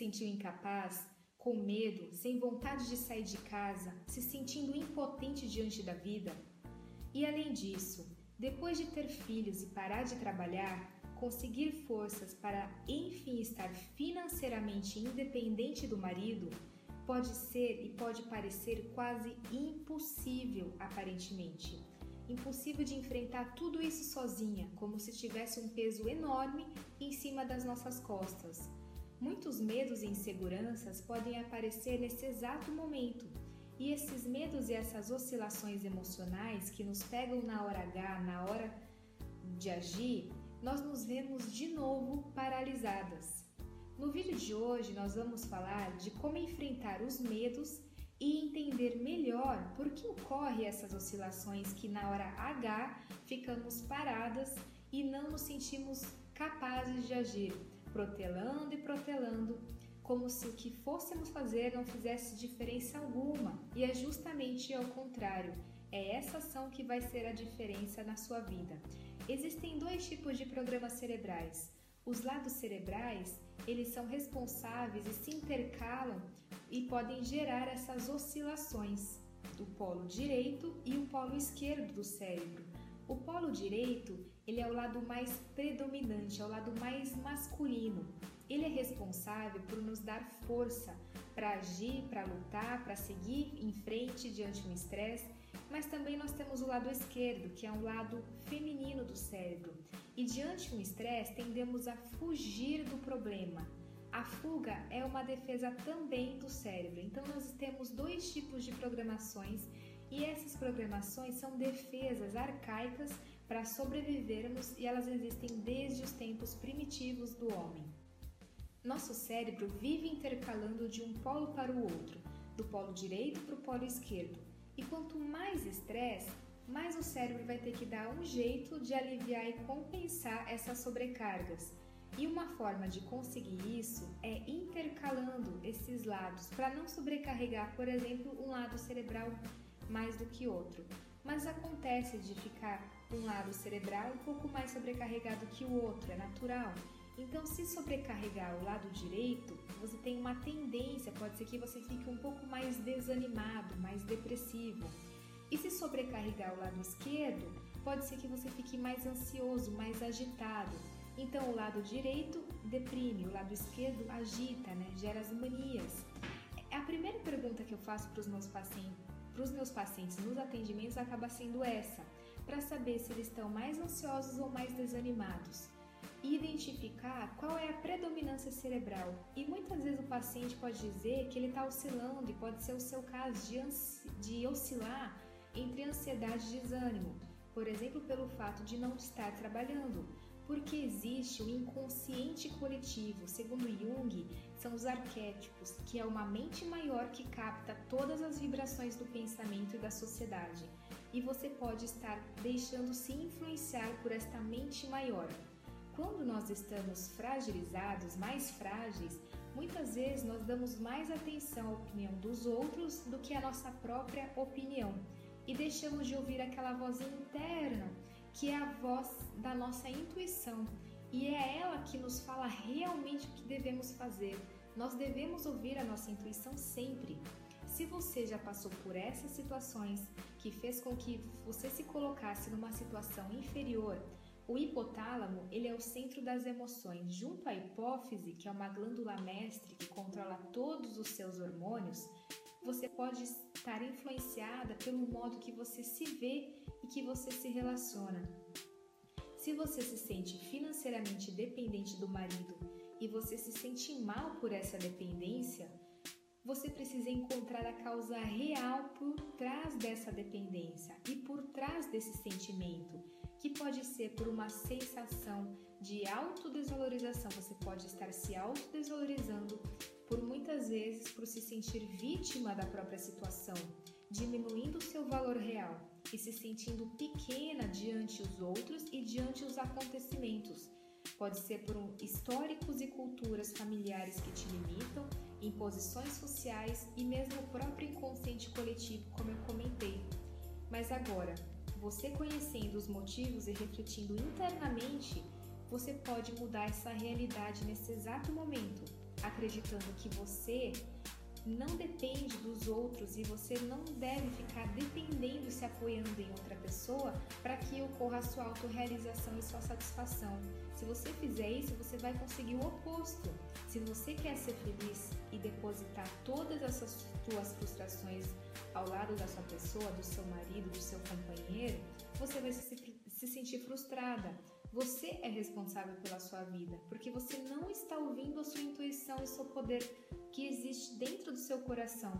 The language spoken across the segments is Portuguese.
sentiu incapaz, com medo, sem vontade de sair de casa, se sentindo impotente diante da vida? E além disso, depois de ter filhos e parar de trabalhar, conseguir forças para enfim estar financeiramente independente do marido, pode ser e pode parecer quase impossível aparentemente. Impossível de enfrentar tudo isso sozinha, como se tivesse um peso enorme em cima das nossas costas. Muitos medos e inseguranças podem aparecer nesse exato momento, e esses medos e essas oscilações emocionais que nos pegam na hora H, na hora de agir, nós nos vemos de novo paralisadas. No vídeo de hoje, nós vamos falar de como enfrentar os medos e entender melhor por que ocorrem essas oscilações que na hora H ficamos paradas e não nos sentimos capazes de agir, protelando e protelando, como se o que fôssemos fazer não fizesse diferença alguma, e é justamente ao contrário. É essa ação que vai ser a diferença na sua vida. Existem dois tipos de programas cerebrais. Os lados cerebrais, eles são responsáveis e se intercalam e podem gerar essas oscilações do polo direito e o polo esquerdo do cérebro. O polo direito, ele é o lado mais predominante, é o lado mais masculino. Ele é responsável por nos dar força para agir, para lutar, para seguir em frente diante do estresse, mas também nós temos o lado esquerdo, que é um lado feminino do cérebro. E diante do estresse, tendemos a fugir do problema, a fuga é uma defesa também do cérebro. Então nós temos dois tipos de programações e essas programações são defesas arcaicas para sobrevivermos e elas existem desde os tempos primitivos do homem. Nosso cérebro vive intercalando de um polo para o outro, do polo direito para o polo esquerdo. E quanto mais estresse, mais o cérebro vai ter que dar um jeito de aliviar e compensar essas sobrecargas. E uma forma de conseguir isso é intercalando esses lados para não sobrecarregar, por exemplo, um lado cerebral mais do que outro. Mas acontece de ficar um lado cerebral um pouco mais sobrecarregado que o outro, é natural. Então, se sobrecarregar o lado direito, você tem uma tendência, pode ser que você fique um pouco mais desanimado, mais depressivo. E se sobrecarregar o lado esquerdo, pode ser que você fique mais ansioso, mais agitado. Então, o lado direito deprime, o lado esquerdo agita, né? gera as manias. A primeira pergunta que eu faço para os meus pacientes, para os meus pacientes nos atendimentos acaba sendo essa, para saber se eles estão mais ansiosos ou mais desanimados. Identificar qual é a predominância cerebral. E muitas vezes o paciente pode dizer que ele está oscilando, e pode ser o seu caso de, de oscilar entre ansiedade e desânimo, por exemplo, pelo fato de não estar trabalhando porque existe o inconsciente coletivo. Segundo Jung, são os arquétipos, que é uma mente maior que capta todas as vibrações do pensamento e da sociedade. E você pode estar deixando-se influenciar por esta mente maior. Quando nós estamos fragilizados, mais frágeis, muitas vezes nós damos mais atenção à opinião dos outros do que à nossa própria opinião e deixamos de ouvir aquela vozinha interna que é a voz da nossa intuição e é ela que nos fala realmente o que devemos fazer. Nós devemos ouvir a nossa intuição sempre. Se você já passou por essas situações que fez com que você se colocasse numa situação inferior, o hipotálamo, ele é o centro das emoções, junto à hipófise, que é uma glândula mestre que controla todos os seus hormônios, você pode estar influenciada pelo modo que você se vê e que você se relaciona. Se você se sente financeiramente dependente do marido e você se sente mal por essa dependência, você precisa encontrar a causa real por trás dessa dependência e por trás desse sentimento, que pode ser por uma sensação de autodesvalorização. Você pode estar se autodesvalorizando por muitas vezes por se sentir vítima da própria situação, diminuindo o seu valor real e se sentindo pequena diante os outros e diante os acontecimentos. Pode ser por históricos e culturas familiares que te limitam, imposições sociais e mesmo o próprio inconsciente coletivo, como eu comentei. Mas agora, você conhecendo os motivos e refletindo internamente, você pode mudar essa realidade nesse exato momento acreditando que você não depende dos outros e você não deve ficar dependendo e se apoiando em outra pessoa para que ocorra a sua autorrealização e sua satisfação. Se você fizer isso, você vai conseguir o oposto. Se você quer ser feliz e depositar todas essas suas frustrações ao lado da sua pessoa, do seu marido, do seu companheiro, você vai se, se sentir frustrada. Você é responsável pela sua vida, porque você não está ouvindo a sua intuição e seu poder que existe dentro do seu coração.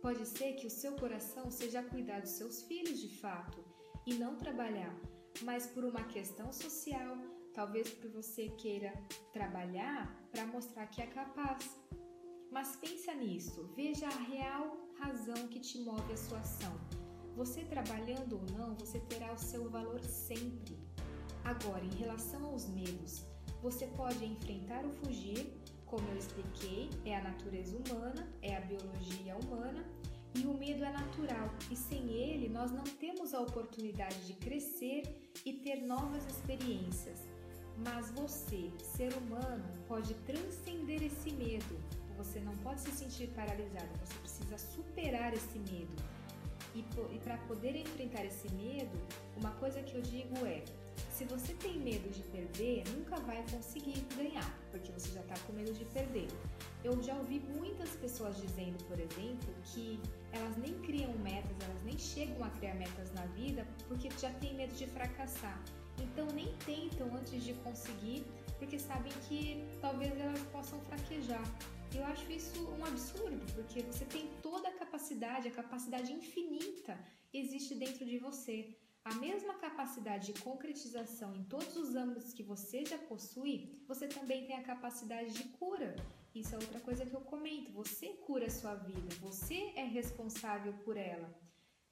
Pode ser que o seu coração seja cuidar dos seus filhos de fato e não trabalhar, mas por uma questão social, talvez porque você queira trabalhar para mostrar que é capaz. Mas pensa nisso, veja a real razão que te move a sua ação. Você trabalhando ou não, você terá o seu valor sempre. Agora, em relação aos medos, você pode enfrentar ou fugir, como eu expliquei, é a natureza humana, é a biologia humana, e o medo é natural, e sem ele nós não temos a oportunidade de crescer e ter novas experiências. Mas você, ser humano, pode transcender esse medo. Você não pode se sentir paralisado, você precisa superar esse medo. E, e para poder enfrentar esse medo, uma coisa que eu digo é: se você tem medo de perder, nunca vai conseguir ganhar, porque você já está com medo de perder. Eu já ouvi muitas pessoas dizendo, por exemplo, que elas nem criam metas, elas nem chegam a criar metas na vida porque já tem medo de fracassar. Então nem tentam antes de conseguir, porque sabem que talvez elas possam fraquejar. Eu acho isso um absurdo, porque você tem toda a capacidade, a capacidade infinita existe dentro de você. A mesma capacidade de concretização em todos os âmbitos que você já possui, você também tem a capacidade de cura. Isso é outra coisa que eu comento. Você cura a sua vida, você é responsável por ela.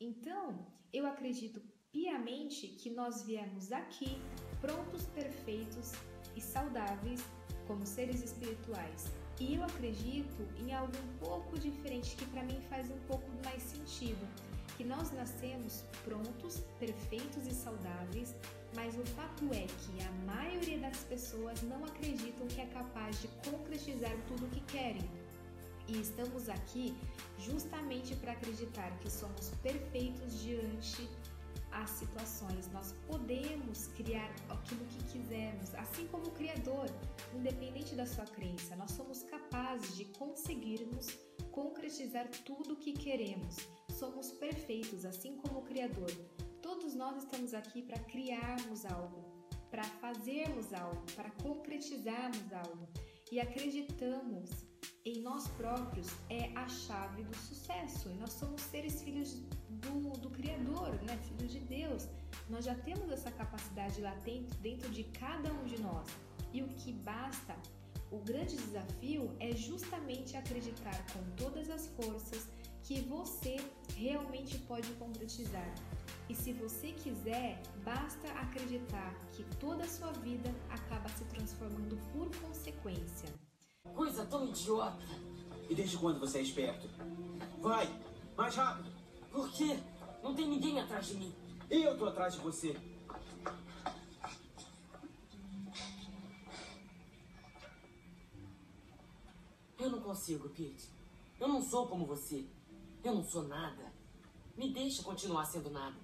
Então, eu acredito piamente que nós viemos aqui prontos, perfeitos e saudáveis como seres espirituais. E eu acredito em algo um pouco diferente que para mim faz um pouco mais sentido que nós nascemos prontos, perfeitos e saudáveis, mas o fato é que a maioria das pessoas não acreditam que é capaz de concretizar tudo o que querem. E estamos aqui justamente para acreditar que somos perfeitos diante as situações. Nós podemos criar aquilo que quisermos, assim como o Criador, independente da sua crença, nós somos capazes de conseguirmos concretizar tudo o que queremos somos perfeitos, assim como o Criador. Todos nós estamos aqui para criarmos algo, para fazermos algo, para concretizarmos algo. E acreditamos em nós próprios é a chave do sucesso. E nós somos seres filhos do, do Criador, né? filhos de Deus. Nós já temos essa capacidade latente dentro de cada um de nós. E o que basta, o grande desafio é justamente acreditar com todas as forças que você realmente pode concretizar. E se você quiser, basta acreditar que toda a sua vida acaba se transformando por consequência. Coisa tão idiota! E desde quando você é esperto? Vai, mais rápido! Por quê? Não tem ninguém atrás de mim. E eu tô atrás de você. Eu não consigo, Pete. Eu não sou como você. Eu não sou nada. Me deixa continuar sendo nada.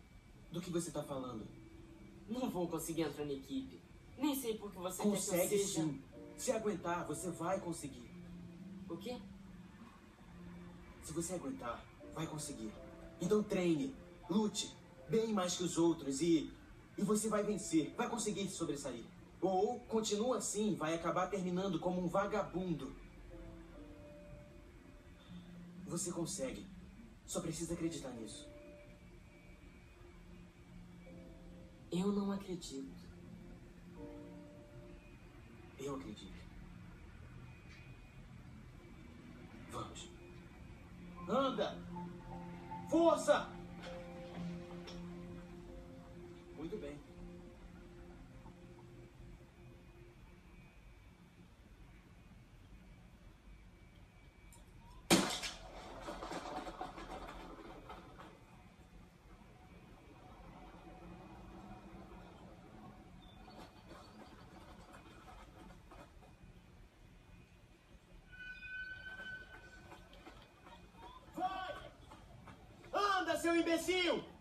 Do que você tá falando? Não vou conseguir entrar na equipe. Nem sei por que você Consegue que seja... sim. Se aguentar, você vai conseguir. O quê? Se você aguentar, vai conseguir. Então treine, lute, bem mais que os outros e. E você vai vencer, vai conseguir se sobressair. Ou continua assim, vai acabar terminando como um vagabundo. Você consegue. Só precisa acreditar nisso. Eu não acredito. Eu acredito. Vamos. Anda! Força! Muito bem. Imbecil!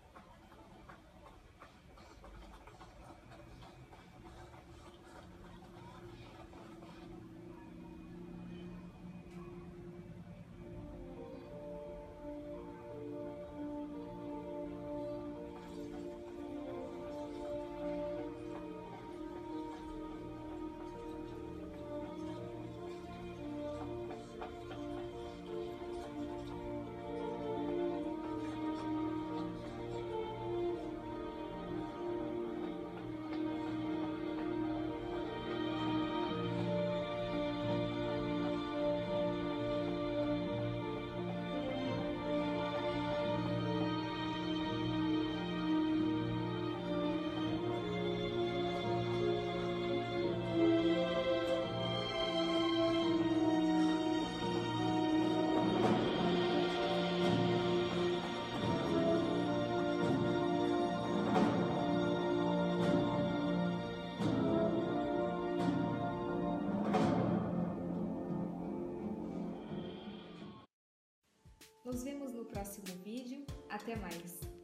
Até mais!